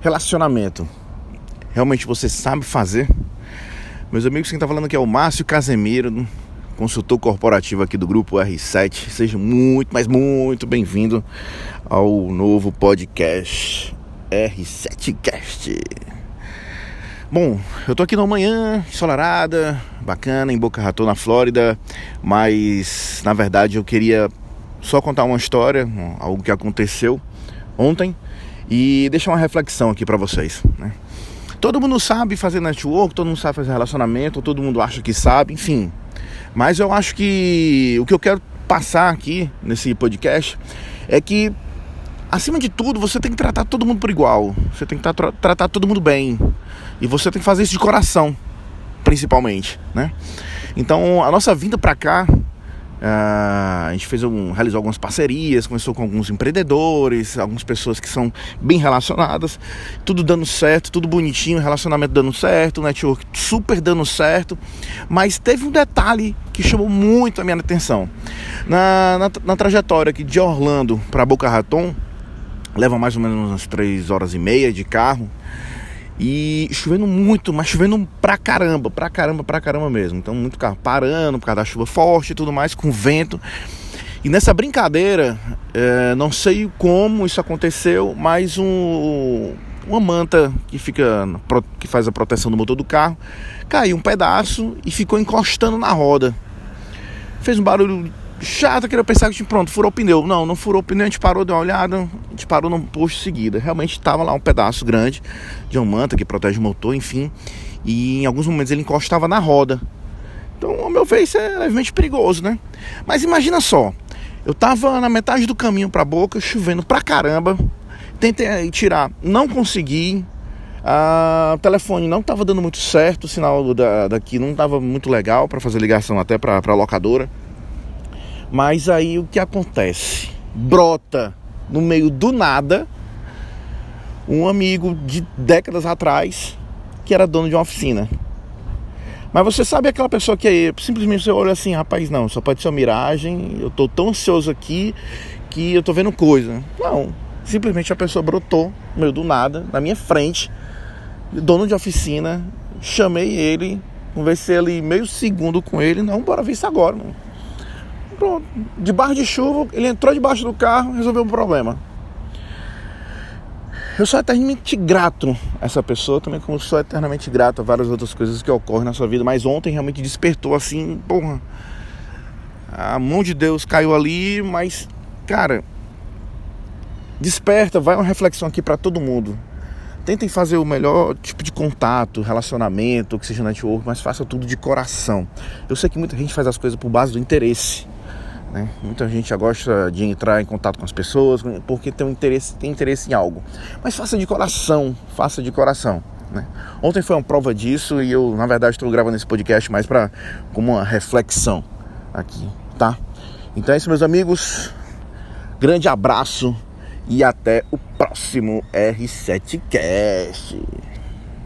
Relacionamento. Realmente você sabe fazer? Meus amigos, quem está falando aqui é o Márcio Casemiro, consultor corporativo aqui do grupo R7. Seja muito, mas muito bem-vindo ao novo podcast R7Cast. Bom, eu tô aqui numa manhã ensolarada, bacana, em Boca Raton, na Flórida, mas na verdade eu queria só contar uma história, algo que aconteceu ontem e deixar uma reflexão aqui para vocês. Né? Todo mundo sabe fazer network, todo mundo sabe fazer relacionamento, todo mundo acha que sabe, enfim. Mas eu acho que o que eu quero passar aqui nesse podcast é que, acima de tudo, você tem que tratar todo mundo por igual. Você tem que tra tratar todo mundo bem. E você tem que fazer isso de coração, principalmente, né? Então, a nossa vinda para cá a gente fez um, realizou algumas parcerias, começou com alguns empreendedores, algumas pessoas que são bem relacionadas, tudo dando certo, tudo bonitinho, relacionamento dando certo, network super dando certo, mas teve um detalhe que chamou muito a minha atenção. Na, na, na trajetória aqui de Orlando para Boca Raton, leva mais ou menos umas 3 horas e meia de carro, e chovendo muito, mas chovendo pra caramba, pra caramba, pra caramba mesmo. Então, muito carro parando por causa da chuva forte e tudo mais, com vento. E nessa brincadeira, é, não sei como isso aconteceu, mas um, uma manta que fica que faz a proteção do motor do carro caiu um pedaço e ficou encostando na roda. Fez um barulho chato, queria pensar que pronto, furou o pneu. Não, não furou o pneu, a gente parou, deu uma olhada, a gente parou num posto seguida. Realmente estava lá um pedaço grande de uma manta que protege o motor, enfim. E em alguns momentos ele encostava na roda. Então, ao meu ver, isso é levemente perigoso, né? Mas imagina só, eu tava na metade do caminho pra boca, chovendo pra caramba. Tentei tirar, não consegui. Ah, o telefone não estava dando muito certo, o sinal da, daqui não estava muito legal para fazer ligação até para a locadora. Mas aí o que acontece? Brota no meio do nada um amigo de décadas atrás que era dono de uma oficina. Mas você sabe aquela pessoa que é, simplesmente você olha assim, rapaz, não, só pode ser uma miragem, eu tô tão ansioso aqui que eu tô vendo coisa. Não, simplesmente a pessoa brotou no meio do nada, na minha frente, dono de oficina, chamei ele, conversei ali meio segundo com ele, não, bora ver isso agora, mano. Pronto, debaixo de chuva, ele entrou debaixo do carro, resolveu o problema. Eu sou eternamente grato a essa pessoa, também como sou eternamente grato a várias outras coisas que ocorrem na sua vida, mas ontem realmente despertou assim, porra. A mão de Deus caiu ali, mas, cara, desperta, vai uma reflexão aqui para todo mundo. Tentem fazer o melhor tipo de contato, relacionamento, que seja network, mas faça tudo de coração. Eu sei que muita gente faz as coisas por base do interesse. Né? Muita gente já gosta de entrar em contato com as pessoas porque tem um interesse, tem interesse em algo. Mas faça de coração, faça de coração. Né? Ontem foi uma prova disso e eu, na verdade, estou gravando esse podcast mais para como uma reflexão aqui, tá? Então é isso, meus amigos. Grande abraço e até o próximo R7Cast.